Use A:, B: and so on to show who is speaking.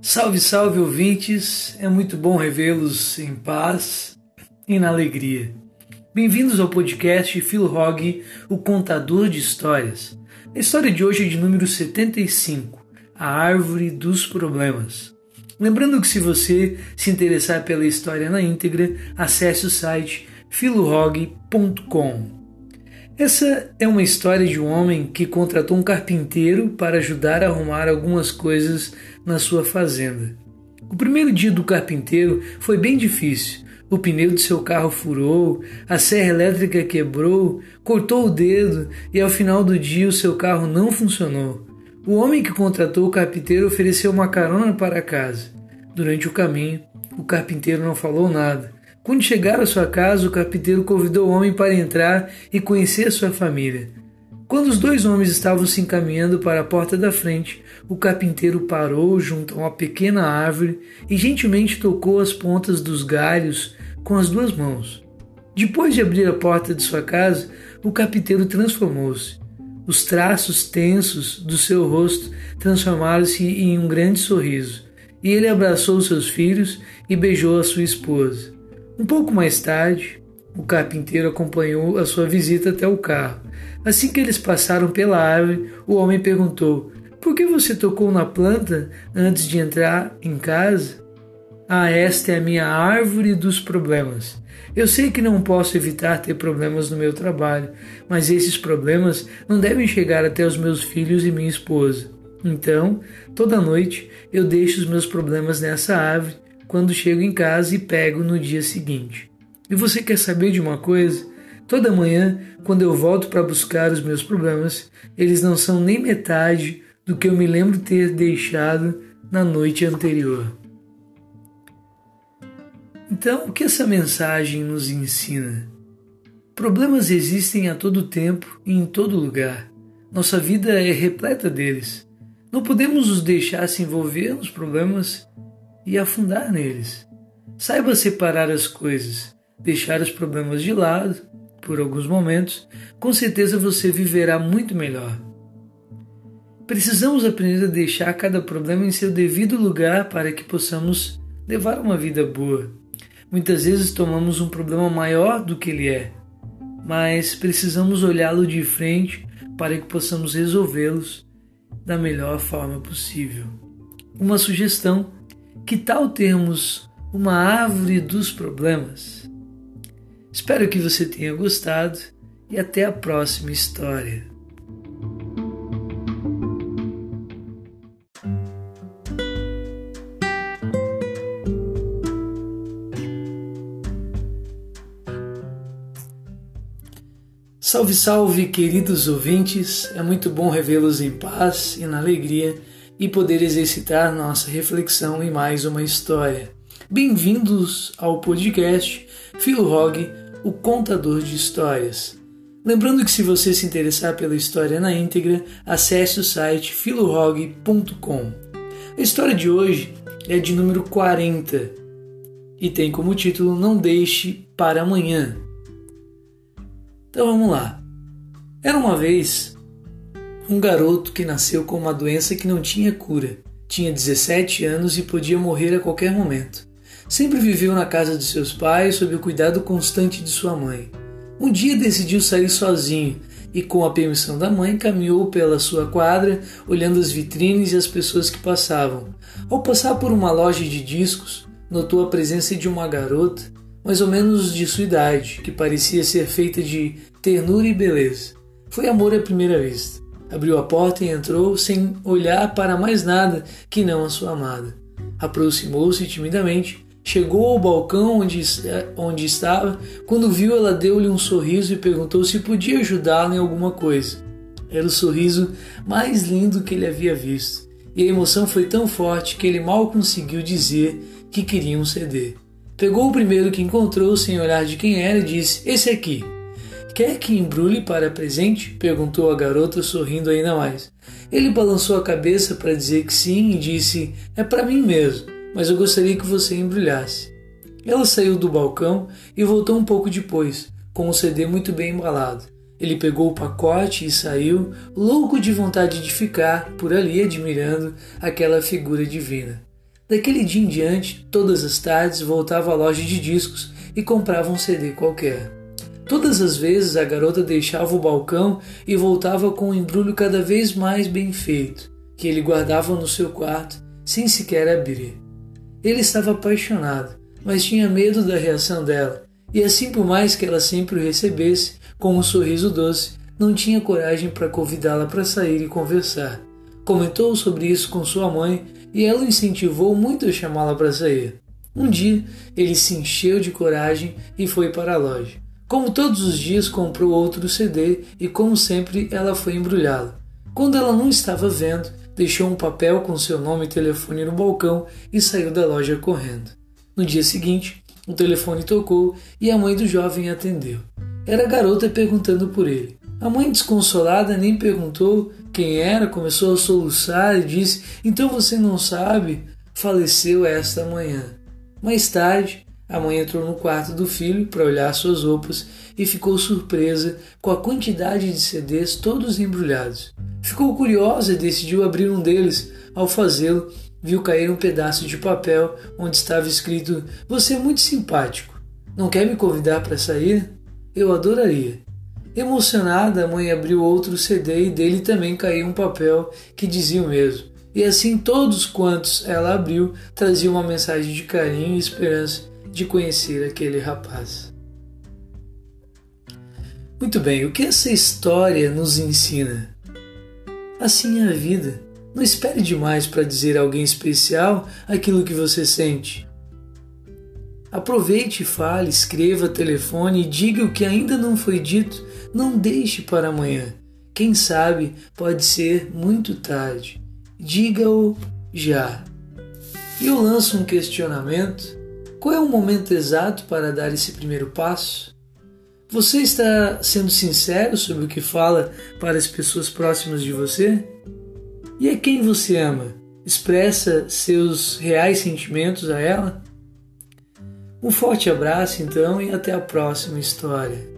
A: Salve, salve ouvintes! É muito bom revê-los em paz e na alegria. Bem-vindos ao podcast Phil Hogg, o contador de histórias. A história de hoje é de número 75, A Árvore dos Problemas. Lembrando que se você se interessar pela história na íntegra, acesse o site filohog.com. Essa é uma história de um homem que contratou um carpinteiro para ajudar a arrumar algumas coisas na sua fazenda. O primeiro dia do carpinteiro foi bem difícil. O pneu de seu carro furou, a serra elétrica quebrou, cortou o dedo e ao final do dia o seu carro não funcionou. O homem que contratou o carpinteiro ofereceu uma carona para casa. Durante o caminho, o carpinteiro não falou nada. Quando chegaram à sua casa, o carpinteiro convidou o homem para entrar e conhecer sua família. Quando os dois homens estavam se encaminhando para a porta da frente, o carpinteiro parou junto a uma pequena árvore e gentilmente tocou as pontas dos galhos com as duas mãos. Depois de abrir a porta de sua casa, o carpinteiro transformou-se. Os traços tensos do seu rosto transformaram-se em um grande sorriso, e ele abraçou seus filhos e beijou a sua esposa. Um pouco mais tarde, o carpinteiro acompanhou a sua visita até o carro. Assim que eles passaram pela árvore, o homem perguntou: Por que você tocou na planta antes de entrar em casa? Ah, esta é a minha árvore dos problemas. Eu sei que não posso evitar ter problemas no meu trabalho, mas esses problemas não devem chegar até os meus filhos e minha esposa. Então, toda noite eu deixo os meus problemas nessa árvore quando chego em casa e pego no dia seguinte. E você quer saber de uma coisa? Toda manhã, quando eu volto para buscar os meus problemas, eles não são nem metade do que eu me lembro ter deixado na noite anterior. Então, o que essa mensagem nos ensina? Problemas existem a todo tempo e em todo lugar. Nossa vida é repleta deles. Não podemos nos deixar se envolver nos problemas e afundar neles. Saiba separar as coisas, deixar os problemas de lado por alguns momentos, com certeza você viverá muito melhor. Precisamos aprender a deixar cada problema em seu devido lugar para que possamos levar uma vida boa. Muitas vezes tomamos um problema maior do que ele é, mas precisamos olhá-lo de frente para que possamos resolvê-los da melhor forma possível. Uma sugestão que tal termos uma árvore dos problemas? Espero que você tenha gostado e até a próxima história. Salve, salve, queridos ouvintes! É muito bom revê-los em paz e na alegria e poder exercitar nossa reflexão em mais uma história. Bem-vindos ao podcast Phil Hogg, o contador de histórias. Lembrando que se você se interessar pela história na íntegra, acesse o site filohog.com. A história de hoje é de número 40 e tem como título Não Deixe para Amanhã. Então vamos lá. Era uma vez um garoto que nasceu com uma doença que não tinha cura. Tinha 17 anos e podia morrer a qualquer momento. Sempre viveu na casa de seus pais sob o cuidado constante de sua mãe. Um dia decidiu sair sozinho e, com a permissão da mãe, caminhou pela sua quadra, olhando as vitrines e as pessoas que passavam. Ao passar por uma loja de discos, notou a presença de uma garota, mais ou menos de sua idade, que parecia ser feita de ternura e beleza. Foi amor à primeira vista. Abriu a porta e entrou sem olhar para mais nada que não a sua amada. Aproximou-se timidamente, chegou ao balcão onde, onde estava. Quando viu, ela deu-lhe um sorriso e perguntou se podia ajudá-la em alguma coisa. Era o sorriso mais lindo que ele havia visto, e a emoção foi tão forte que ele mal conseguiu dizer que queriam ceder. Pegou o primeiro que encontrou sem olhar de quem era e disse: Esse aqui. Quer que embrulhe para presente? perguntou a garota, sorrindo ainda mais. Ele balançou a cabeça para dizer que sim e disse: É para mim mesmo, mas eu gostaria que você embrulhasse. Ela saiu do balcão e voltou um pouco depois, com o CD muito bem embalado. Ele pegou o pacote e saiu, louco de vontade de ficar por ali admirando aquela figura divina. Daquele dia em diante, todas as tardes voltava à loja de discos e comprava um CD qualquer. Todas as vezes a garota deixava o balcão e voltava com um embrulho cada vez mais bem feito, que ele guardava no seu quarto sem sequer abrir. Ele estava apaixonado, mas tinha medo da reação dela, e assim por mais que ela sempre o recebesse com um sorriso doce, não tinha coragem para convidá-la para sair e conversar. Comentou sobre isso com sua mãe e ela o incentivou muito a chamá-la para sair. Um dia, ele se encheu de coragem e foi para a loja. Como todos os dias, comprou outro CD e, como sempre, ela foi embrulhá-lo. Quando ela não estava vendo, deixou um papel com seu nome e telefone no balcão e saiu da loja correndo. No dia seguinte, o telefone tocou e a mãe do jovem atendeu. Era a garota perguntando por ele. A mãe, desconsolada, nem perguntou quem era, começou a soluçar e disse: Então você não sabe? Faleceu esta manhã. Mais tarde, a mãe entrou no quarto do filho para olhar suas roupas e ficou surpresa com a quantidade de CDs todos embrulhados. Ficou curiosa e decidiu abrir um deles. Ao fazê-lo, viu cair um pedaço de papel onde estava escrito: Você é muito simpático. Não quer me convidar para sair? Eu adoraria. Emocionada, a mãe abriu outro CD e dele também caiu um papel que dizia o mesmo. E assim todos quantos ela abriu traziam uma mensagem de carinho e esperança de conhecer aquele rapaz. Muito bem, o que essa história nos ensina? Assim é a vida. Não espere demais para dizer a alguém especial aquilo que você sente. Aproveite fale, escreva, telefone e diga o que ainda não foi dito. Não deixe para amanhã. Quem sabe pode ser muito tarde. Diga-o já. E eu lanço um questionamento qual é o momento exato para dar esse primeiro passo? Você está sendo sincero sobre o que fala para as pessoas próximas de você? E a quem você ama? Expressa seus reais sentimentos a ela? Um forte abraço então e até a próxima história.